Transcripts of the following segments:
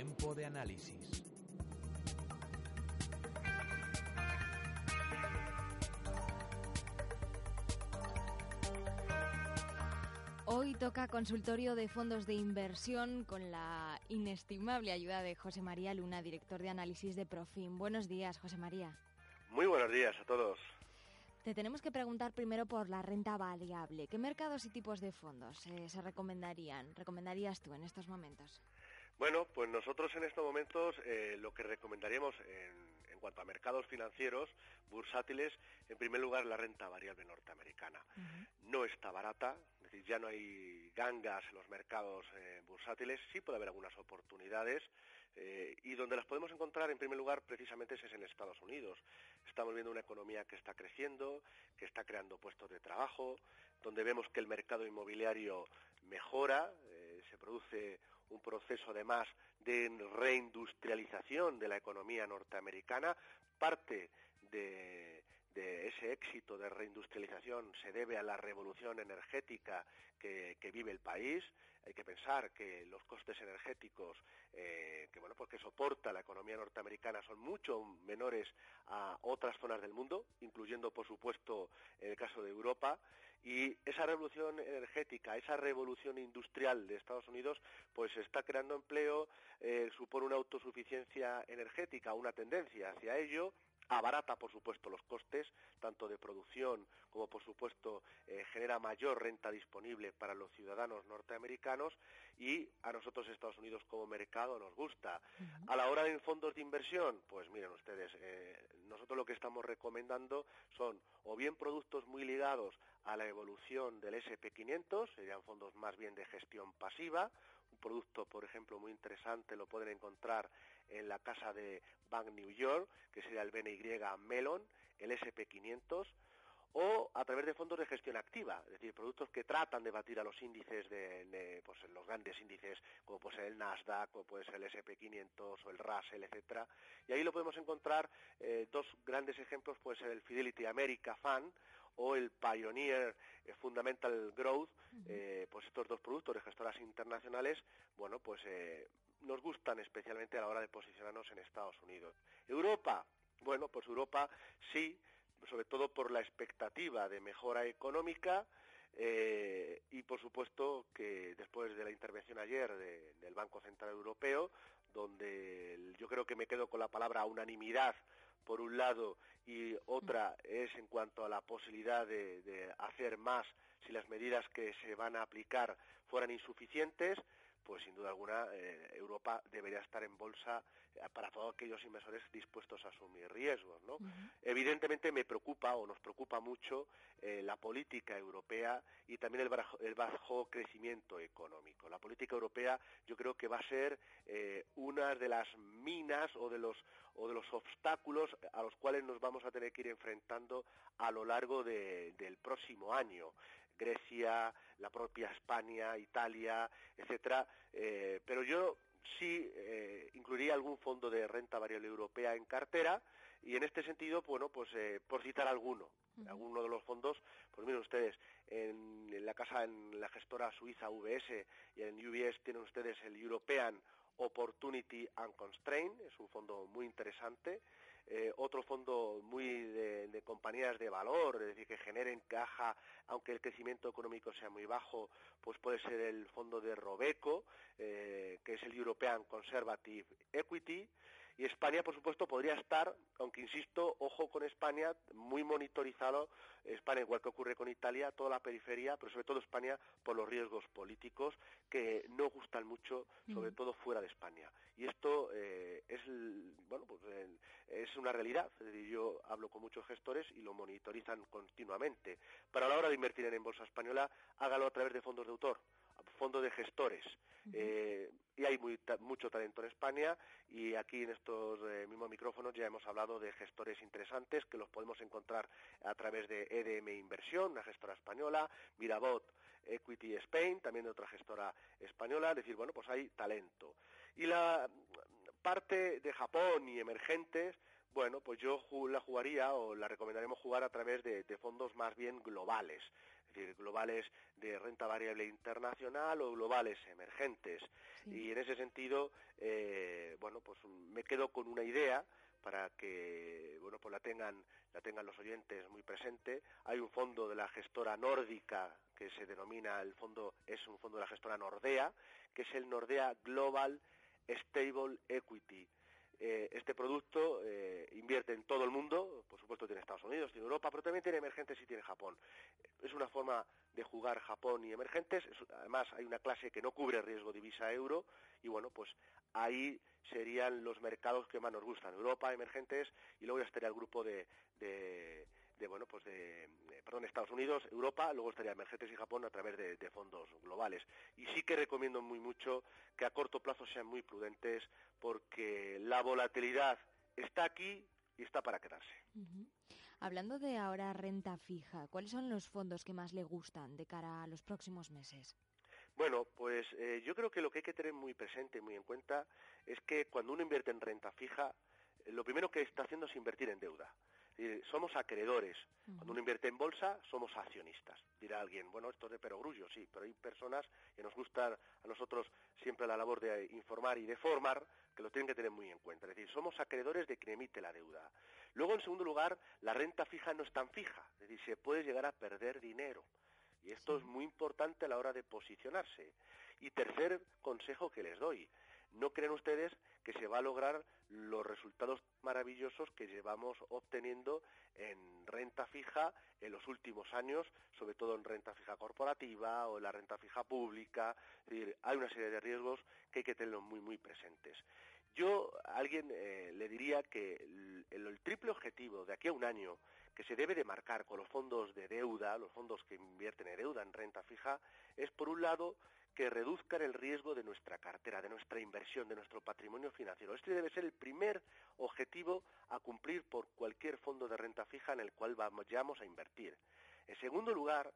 Tiempo de análisis. Hoy toca consultorio de fondos de inversión con la inestimable ayuda de José María Luna, director de análisis de Profim. Buenos días, José María. Muy buenos días a todos. Te tenemos que preguntar primero por la renta variable. ¿Qué mercados y tipos de fondos eh, se recomendarían? ¿Recomendarías tú en estos momentos? Bueno, pues nosotros en estos momentos eh, lo que recomendaríamos en, cuanto a mercados financieros bursátiles, en primer lugar la renta variable norteamericana. No está barata, es decir, ya no hay gangas en los mercados eh, bursátiles, sí puede haber algunas oportunidades eh, y donde las podemos encontrar en primer lugar precisamente es en Estados Unidos. Estamos viendo una economía que está creciendo, que está creando puestos de trabajo, donde vemos que el mercado inmobiliario mejora, se produce un proceso además de reindustrialización de la economía norteamericana, parte de, ese éxito de reindustrialización se debe a la revolución energética que, vive el país. Hay que pensar que los costes energéticos eh, que bueno pues que soporta la economía norteamericana son mucho menores a otras zonas del mundo, incluyendo por supuesto en el caso de Europa. Y esa revolución energética, esa revolución industrial de Estados Unidos, pues está creando empleo, eh, supone una autosuficiencia energética, una tendencia hacia ello abarata, por supuesto, los costes, tanto de producción como, por supuesto, eh, genera mayor renta disponible para los ciudadanos norteamericanos y a nosotros, Estados Unidos, como mercado, nos gusta. A la hora de fondos de inversión, pues miren ustedes, eh, nosotros lo que estamos recomendando son o bien productos muy ligados a la evolución del SP500, serían fondos más bien de gestión pasiva, un producto, por ejemplo, muy interesante, lo pueden encontrar en la casa de Bank New York, que sería el BNY Melon, el SP500, o a través de fondos de gestión activa, es decir, productos que tratan de batir a los índices de, pues los grandes índices como puede ser el Nasdaq, como puede ser el SP500 o el Russell, etcétera. Y ahí lo podemos encontrar eh, dos grandes ejemplos, puede ser el Fidelity America Fund o el Pioneer eh, Fundamental Growth, eh, pues estos dos productos de gestoras internacionales, bueno, pues eh, nos gustan especialmente a la hora de posicionarnos en Estados Unidos. Europa, bueno, pues Europa sí, sobre todo por la expectativa de mejora económica, y por supuesto que después de la intervención ayer del Banco Central Europeo, donde yo creo que me quedo con la palabra unanimidad por un lado, y otra es en cuanto a la posibilidad de, hacer más si las medidas que se van a aplicar fueran insuficientes, pues sin duda alguna eh, Europa debería estar en bolsa eh, para todos aquellos inversores dispuestos a asumir riesgos. ¿no? Evidentemente me preocupa o nos preocupa mucho eh, la política europea y también el bajo, el bajo, crecimiento económico. La política europea yo creo que va a ser una de las minas o de los o de los obstáculos a los cuales nos vamos a tener que ir enfrentando a lo largo del próximo año. Grecia, la propia España, Italia, etcétera. Eh, pero yo sí eh, incluiría algún fondo de renta variable europea en cartera y en este sentido, bueno, pues eh, por citar alguno, alguno de los fondos, pues miren ustedes, en, en, la casa, en la gestora suiza UBS y en UBS tienen ustedes el European Opportunity Unconstrained, es un fondo muy interesante. Eh, otro fondo muy de, compañías de valor, es decir, que generen caja, aunque el crecimiento económico sea muy bajo, pues puede ser el fondo de Robeco, eh, que es el European Conservative Equity. Y España, por supuesto, podría estar, aunque insisto, ojo con España, muy monitorizado, España, igual que ocurre con Italia, toda la periferia, pero sobre todo España, por los riesgos políticos que no gustan mucho, sobre mm. todo fuera de España. Y esto eh, es, bueno, pues, es una realidad. yo hablo con muchos gestores y lo monitorizan continuamente. Pero a la hora de invertir en bolsa española, hágalo a través de fondos de autor fondo de gestores. Eh, y hay mucho talento en España y aquí en estos eh, mismos micrófonos ya hemos hablado de gestores interesantes que los podemos encontrar a través de EDM Inversión, una gestora española, Mirabot Equity Spain, también de otra gestora española, es decir, bueno, pues hay talento. Y la parte de Japón y emergentes, bueno, pues yo la jugaría o la recomendaremos jugar a través de, fondos más bien globales. Es decir, globales de renta variable internacional o globales emergentes. Y en ese sentido, eh, bueno, pues me quedo con una idea para que bueno pues la tengan la tengan los oyentes muy presente hay un fondo de la gestora nórdica que se denomina el fondo es un fondo de la gestora Nordea que es el Nordea Global Stable Equity eh, este producto eh, invierte en todo el mundo, por supuesto tiene Estados Unidos, tiene Europa, pero también tiene emergentes y tiene Japón. Es una forma de jugar Japón y emergentes. además, hay una clase que no cubre riesgo divisa euro y bueno, pues ahí serían los mercados que más nos gustan. Europa, emergentes y luego ya estaría el grupo de de bueno pues de, perdón Estados Unidos Europa luego estaría emergentes y Japón a través de, fondos globales y sí que recomiendo muy mucho que a corto plazo sean muy prudentes porque la volatilidad está aquí y está para quedarse hablando de ahora renta fija cuáles son los fondos que más le gustan de cara a los próximos meses bueno, pues eh, yo creo que lo que hay que tener muy presente, muy en cuenta, es que cuando uno invierte en renta fija, lo primero que está haciendo es invertir en deuda somos acreedores. Cuando uno invierte en bolsa, somos accionistas. Dirá alguien, bueno, esto es de perogrullo, sí, pero hay personas que nos gusta a nosotros siempre la labor de informar y de formar, que lo tienen que tener muy en cuenta. Es decir, somos acreedores de quien emite la deuda. Luego, en segundo lugar, la renta fija no es tan fija, es decir, se puede llegar a perder dinero. Y esto es muy importante a la hora de posicionarse. Y tercer consejo que les doy, no creen ustedes que se va a lograr los resultados maravillosos que llevamos obteniendo en renta fija en los últimos años, sobre todo en renta fija corporativa o en la renta fija pública. Es decir, hay una serie de riesgos que hay que tenerlos muy, muy presentes. Yo a alguien eh, le diría que el, triple objetivo de aquí a un año que se debe de marcar con los fondos de deuda, los fondos que invierten en deuda en renta fija, es por un lado que reduzcan el riesgo de nuestra cartera, de nuestra inversión, de nuestro patrimonio financiero. Este debe ser el primer objetivo a cumplir por cualquier fondo de renta fija en el cual vayamos a invertir. En segundo lugar,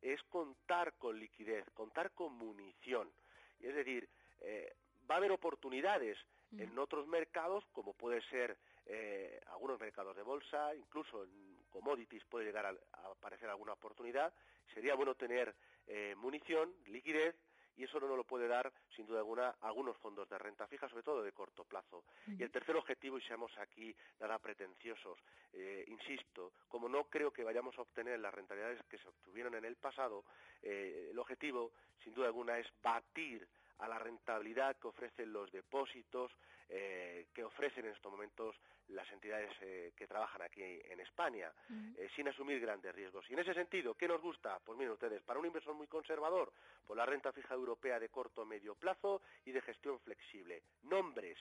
es contar con liquidez, contar con munición. Es decir, eh, va a haber oportunidades mm. en otros mercados, como puede ser eh, algunos mercados de bolsa, incluso en commodities puede llegar a, aparecer alguna oportunidad. Sería bueno tener eh, munición, liquidez y eso no nos lo puede dar, sin duda alguna, algunos fondos de renta fija, sobre todo de corto plazo. Y el tercer objetivo, y seamos aquí nada pretenciosos, eh, insisto, como no creo que vayamos a obtener las rentabilidades que se obtuvieron en el pasado, el objetivo, sin duda alguna, es batir a la rentabilidad que ofrecen los depósitos, eh, que ofrecen en estos momentos las entidades eh, que trabajan aquí en España, eh, sin asumir grandes riesgos. Y en ese sentido, ¿qué nos gusta? Pues miren ustedes, para un inversor muy conservador, por la renta fija europea de corto o medio plazo y de gestión flexible. Nombres,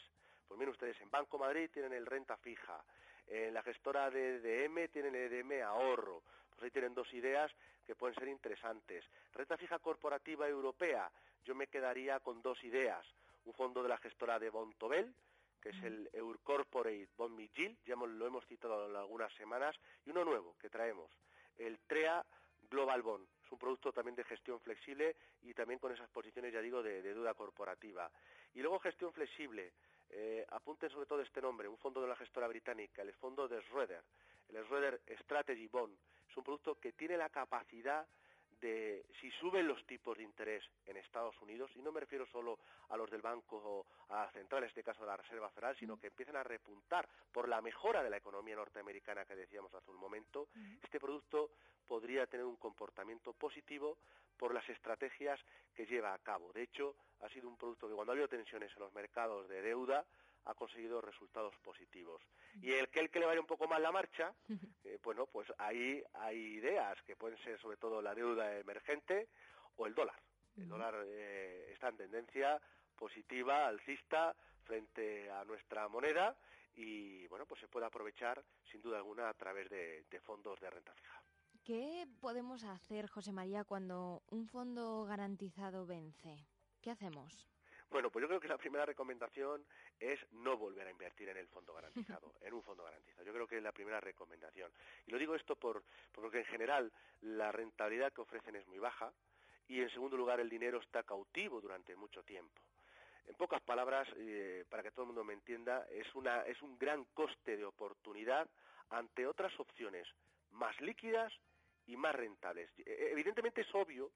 pues miren ustedes, en Banco Madrid tienen el renta fija, en la gestora de EDM tienen el EDM ahorro, pues ahí tienen dos ideas que pueden ser interesantes. Renta fija corporativa europea, yo me quedaría con dos ideas. Un fondo de la gestora de Bontobel, que es el Eur Corporate Bond Migil, ya lo hemos citado en algunas semanas, y uno nuevo que traemos, el TREA Global Bond. Es un producto también de gestión flexible y también con esas posiciones, ya digo, de, duda corporativa. Y luego gestión flexible. Eh, apunten sobre todo este nombre, un fondo de la gestora británica, el fondo de Schroeder, el Schroeder Strategy Bond. Es un producto que tiene la capacidad de si suben los tipos de interés en Estados Unidos, y no me refiero solo a los del Banco o a Central, en este caso de la Reserva Federal, sino que empiezan a repuntar por la mejora de la economía norteamericana que decíamos hace un momento, este producto podría tener un comportamiento positivo por las estrategias que lleva a cabo. De hecho, ha sido un producto que cuando ha habido tensiones en los mercados de deuda, ha conseguido resultados positivos. Y el que el que le vaya un poco mal la marcha, eh, bueno, pues ahí hay ideas que pueden ser sobre todo la deuda emergente o el dólar. El dólar eh, está en tendencia positiva, alcista, frente a nuestra moneda y, bueno, pues se puede aprovechar sin duda alguna a través de, de fondos de renta fija. ¿Qué podemos hacer, José María, cuando un fondo garantizado vence? ¿Qué hacemos? Bueno, pues yo creo que la primera recomendación es no volver a invertir en el fondo garantizado, en un fondo garantizado. Yo creo que es la primera recomendación. Y lo digo esto por, porque en general la rentabilidad que ofrecen es muy baja y en segundo lugar el dinero está cautivo durante mucho tiempo. En pocas palabras, eh, para que todo el mundo me entienda, es, una, es un gran coste de oportunidad ante otras opciones más líquidas y más rentables. E, evidentemente es obvio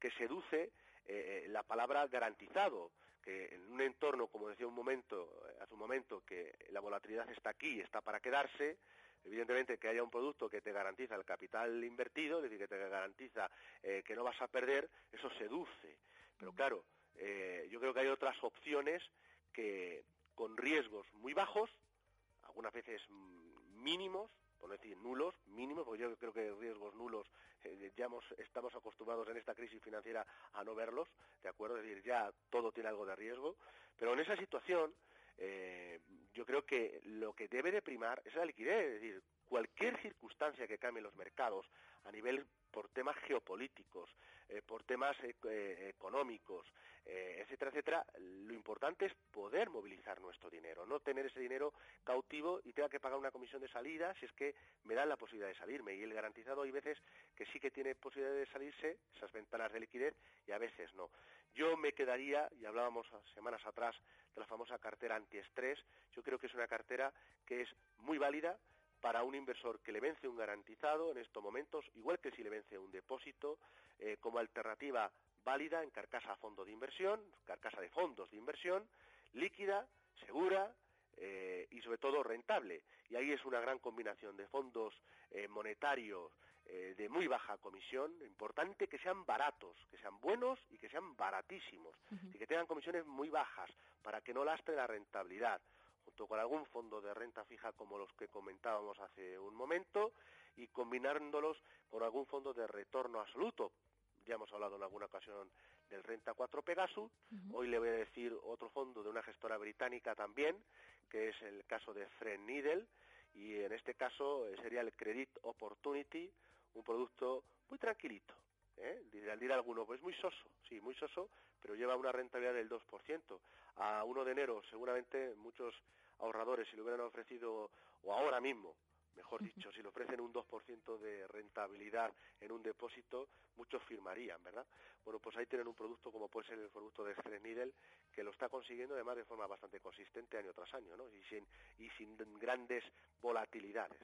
que seduce eh, la palabra garantizado, que en un entorno, como decía un momento, hace un momento, que la volatilidad está aquí, está para quedarse, evidentemente que haya un producto que te garantiza el capital invertido, es decir, que te garantiza eh, que no vas a perder, eso seduce. Pero claro, eh, yo creo que hay otras opciones que con riesgos muy bajos, algunas veces mínimos, por no decir nulos, mínimos, porque yo creo que riesgos nulos eh, ya estamos acostumbrados en esta crisis financiera a no verlos, ¿de acuerdo? Es decir, ya todo tiene algo de riesgo, pero en esa situación eh, yo creo que lo que debe de primar es la liquidez, es decir, cualquier circunstancia que cambie los mercados a nivel por temas geopolíticos, eh, por temas económicos, eh, etcétera, etcétera, lo importante es poder movilizar nuestro dinero, no tener ese dinero cautivo y tenga que pagar una comisión de salida si es que me dan la posibilidad de salirme. Y el garantizado hay veces que sí que tiene posibilidad de salirse, esas ventanas de liquidez, y a veces no. Yo me quedaría, y hablábamos semanas atrás de la famosa cartera antiestrés, yo creo que es una cartera que es muy válida, para un inversor que le vence un garantizado en estos momentos, igual que si le vence un depósito, eh, como alternativa válida en carcasa a fondo de inversión, carcasa de fondos de inversión, líquida, segura eh, y sobre todo rentable. Y ahí es una gran combinación de fondos eh, monetarios de muy baja comisión, importante que sean baratos, que sean buenos y que sean baratísimos, y que tengan comisiones muy bajas para que no lastre la rentabilidad junto con algún fondo de renta fija como los que comentábamos hace un momento y combinándolos con algún fondo de retorno absoluto. Ya hemos hablado en alguna ocasión del Renta 4 Pegasus. Hoy le voy a decir otro fondo de una gestora británica también, que es el caso de Fred Needle, y en este caso eh, sería el Credit Opportunity, un producto muy tranquilito. ¿eh? Al decir alguno, pues muy soso, sí, muy soso, pero lleva una rentabilidad del 2%. A 1 de enero, seguramente muchos ahorradores, si lo hubieran ofrecido, o ahora mismo, mejor dicho, si le ofrecen un 2% de rentabilidad en un depósito, muchos firmarían, ¿verdad? Bueno, pues ahí tienen un producto como puede ser el producto de Needle, que lo está consiguiendo además de forma bastante consistente año tras año, ¿no? Y sin, y sin grandes volatilidades.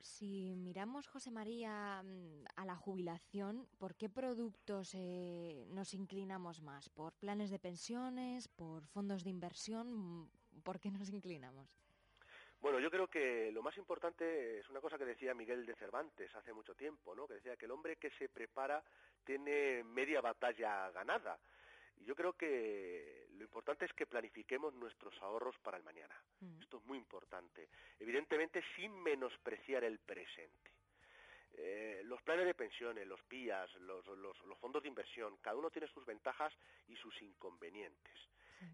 Si miramos, José María, mm, a la jubilación, ¿por qué productos eh, nos inclinamos más? ¿Por planes de pensiones? ¿Por fondos de inversión? ¿Por qué nos inclinamos? Bueno, yo creo que lo más importante es una cosa que decía Miguel de Cervantes hace mucho tiempo, ¿no? Que decía que el hombre que se prepara tiene media batalla ganada. Y yo creo que lo importante es que planifiquemos nuestros ahorros para el mañana. Mm. Esto es muy importante. Evidentemente sin menospreciar el presente. Eh, los planes de pensiones, los PIAs, los, fondos de inversión, cada uno tiene sus ventajas y sus inconvenientes.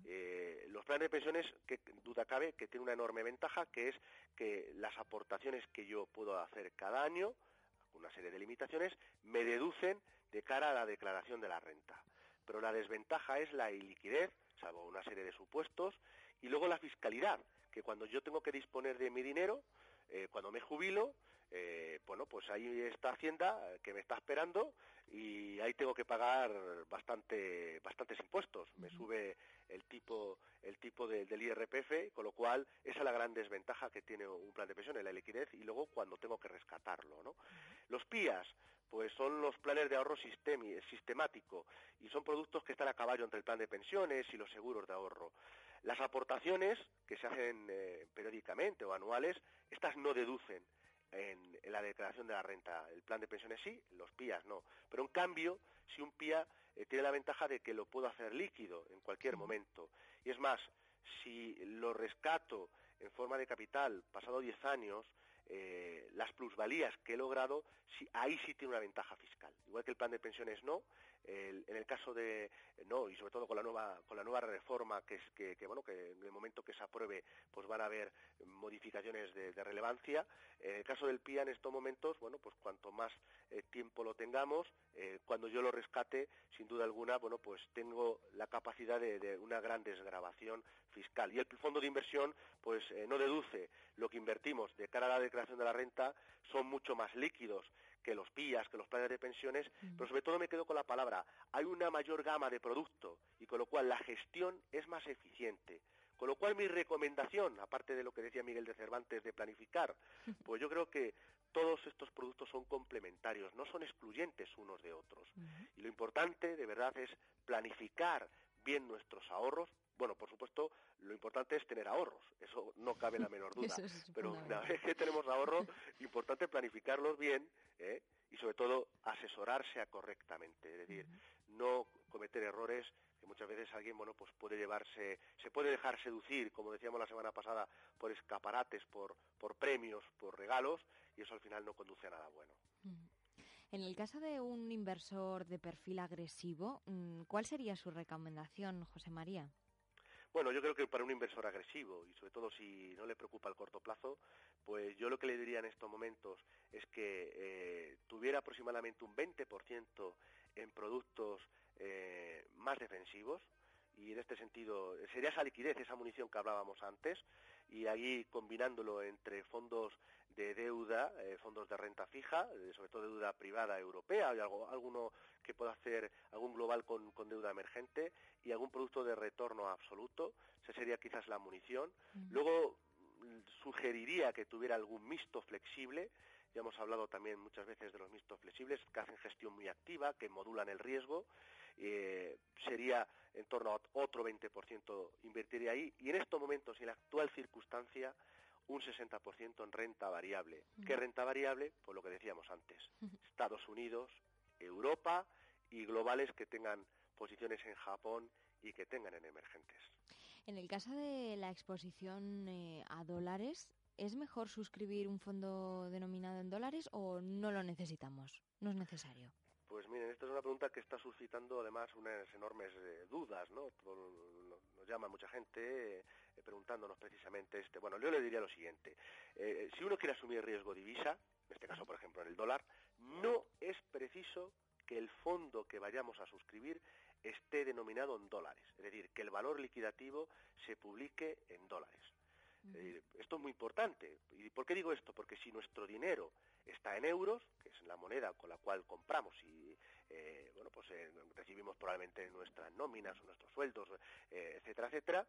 Eh, los planes de pensiones, que duda cabe, que tiene una enorme ventaja, que es que las aportaciones que yo puedo hacer cada año, una serie de limitaciones, me deducen de cara a la declaración de la renta. Pero la desventaja es la iliquidez, salvo una serie de supuestos, y luego la fiscalidad, que cuando yo tengo que disponer de mi dinero, eh, cuando me jubilo, eh, bueno, pues ahí está Hacienda eh, que me está esperando y ahí tengo que pagar bastante, bastantes impuestos. Me sube el tipo, el tipo del IRPF, con lo cual esa es la gran desventaja que tiene un plan de pensiones, la liquidez y luego cuando tengo que rescatarlo, ¿no? Los PIAs, pues son los planes de ahorro sistemático y son productos que están a caballo entre el plan de pensiones y los seguros de ahorro. Las aportaciones que se hacen eh, periódicamente o anuales, estas no deducen en, la declaración de la renta. El plan de pensiones sí, los PIAs no. Pero en cambio, si un PIA eh, tiene la ventaja de que lo puedo hacer líquido en cualquier momento. Y es más, si lo rescato en forma de capital pasado 10 años, eh, las plusvalías que he logrado, ahí sí tiene una ventaja fiscal. Igual que el plan de pensiones no, en el caso de no y sobre todo con la nueva con la nueva reforma que es que, bueno que en el momento que se apruebe pues van a haber modificaciones de, relevancia. En el caso del PIA en estos momentos, bueno pues cuanto más eh, tiempo lo tengamos, eh, cuando yo lo rescate, sin duda alguna, bueno pues tengo la capacidad de, una gran desgrabación fiscal y el fondo de inversión pues no deduce lo que invertimos de cara a la declaración de la renta, son mucho más líquidos que los PIAs, que los planes de pensiones, mm. pero sobre todo me quedo con la palabra, hay una mayor gama de producto y con lo cual la gestión es más eficiente. Con lo cual mi recomendación, aparte de lo que decía Miguel de Cervantes de planificar, pues yo creo que todos estos productos son complementarios, no son excluyentes unos de otros. Y lo importante, de verdad, es planificar bien nuestros ahorros. Bueno, por supuesto, lo importante es tener ahorros, eso no cabe la menor duda. Pero una vez que tenemos ahorros, importante planificarlos bien ¿eh? y sobre todo asesorarse correctamente, es decir, no cometer errores que muchas veces alguien bueno pues puede llevarse se puede dejar seducir como decíamos la semana pasada por escaparates por por premios por regalos y eso al final no conduce a nada bueno. En el caso de un inversor de perfil agresivo mm, cuál sería su recomendación José María bueno, yo creo que para un inversor agresivo y sobre todo si no le preocupa el corto plazo, pues yo lo que le diría en estos momentos es que eh, tuviera aproximadamente un 20% en productos eh, más defensivos y en este sentido sería esa liquidez, esa munición que hablábamos antes y ahí combinándolo entre fondos de deuda, eh, fondos de renta fija, eh, sobre todo deuda privada europea, y algo, alguno que pueda hacer algún global con, con, deuda emergente y algún producto de retorno absoluto, esa sería quizás la munición. Luego mm, sugeriría que tuviera algún mixto flexible, ya hemos hablado también muchas veces de los mixtos flexibles que hacen gestión muy activa, que modulan el riesgo. Eh, sería en torno a otro 20% invertiría ahí. Y en estos momentos, en la actual circunstancia, un 60% en renta variable. ¿Qué renta variable? Pues lo que decíamos antes. Estados Unidos, Europa y globales que tengan posiciones en Japón y que tengan en emergentes. En el caso de la exposición eh, a dólares, ¿es mejor suscribir un fondo denominado en dólares o no lo necesitamos? No es necesario. Pues miren, esta es una pregunta que está suscitando además unas enormes eh, dudas, ¿no? Nos llama mucha gente eh, preguntándonos precisamente este. Bueno, yo le diría lo siguiente. Eh, si uno quiere asumir riesgo divisa, en este caso, por ejemplo, en el dólar, no es preciso que el fondo que vayamos a suscribir esté denominado en dólares, es decir, que el valor liquidativo se publique en dólares. Esto es muy importante. ¿Y por qué digo esto? Porque si nuestro dinero está en euros, que es la moneda con la cual compramos y eh, bueno pues eh, recibimos probablemente nuestras nóminas o nuestros sueldos, eh, etcétera, etcétera.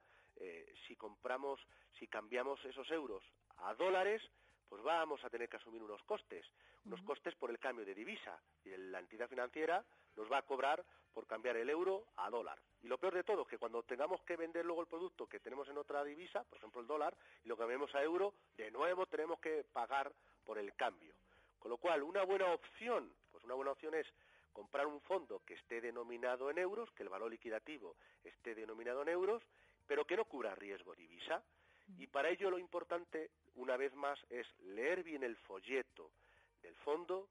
si compramos, si cambiamos esos euros a dólares, pues vamos a tener que asumir unos costes, unos costes por el cambio de divisa y la entidad financiera nos va a cobrar por cambiar el euro a dólar. Y lo peor de todo es que cuando tengamos que vender luego el producto que tenemos en otra divisa, por ejemplo el dólar, y lo cambiamos a euro, de nuevo tenemos que pagar por el cambio. Con lo cual, una buena opción, pues una buena opción es comprar un fondo que esté denominado en euros, que el valor liquidativo esté denominado en euros, pero que no cubra riesgo divisa. Y para ello lo importante, una vez más, es leer bien el folleto del fondo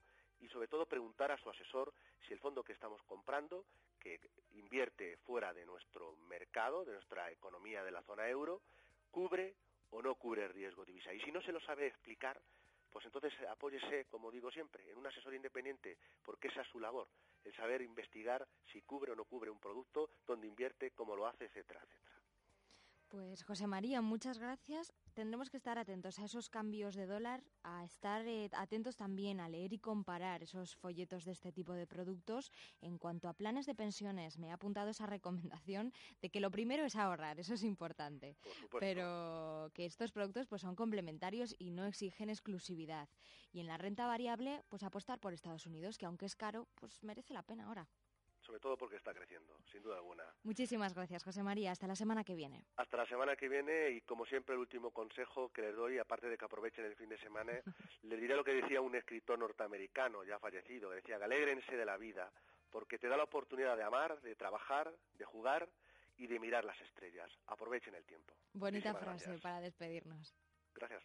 sobre todo preguntar a su asesor si el fondo que estamos comprando, que invierte fuera de nuestro mercado, de nuestra economía de la zona euro, cubre o no cubre riesgo divisa. Y si no se lo sabe explicar, pues entonces apóyese, como digo siempre, en un asesor independiente, porque esa es su labor, el saber investigar si cubre o no cubre un producto, dónde invierte, cómo lo hace, etcétera, etcétera. Pues José María, muchas gracias. Tendremos que estar atentos a esos cambios de dólar, a estar eh, atentos también a leer y comparar esos folletos de este tipo de productos. En cuanto a planes de pensiones, me he apuntado esa recomendación de que lo primero es ahorrar, eso es importante. Pero que estos productos pues son complementarios y no exigen exclusividad. Y en la renta variable, pues apostar por Estados Unidos, que aunque es caro, pues merece la pena ahora sobre todo porque está creciendo, sin duda alguna. Muchísimas gracias, José María. Hasta la semana que viene. Hasta la semana que viene y como siempre el último consejo que les doy, aparte de que aprovechen el fin de semana, les diré lo que decía un escritor norteamericano ya fallecido, que decía alégrense de la vida, porque te da la oportunidad de amar, de trabajar, de jugar y de mirar las estrellas. Aprovechen el tiempo. Bonita frase para despedirnos. Gracias.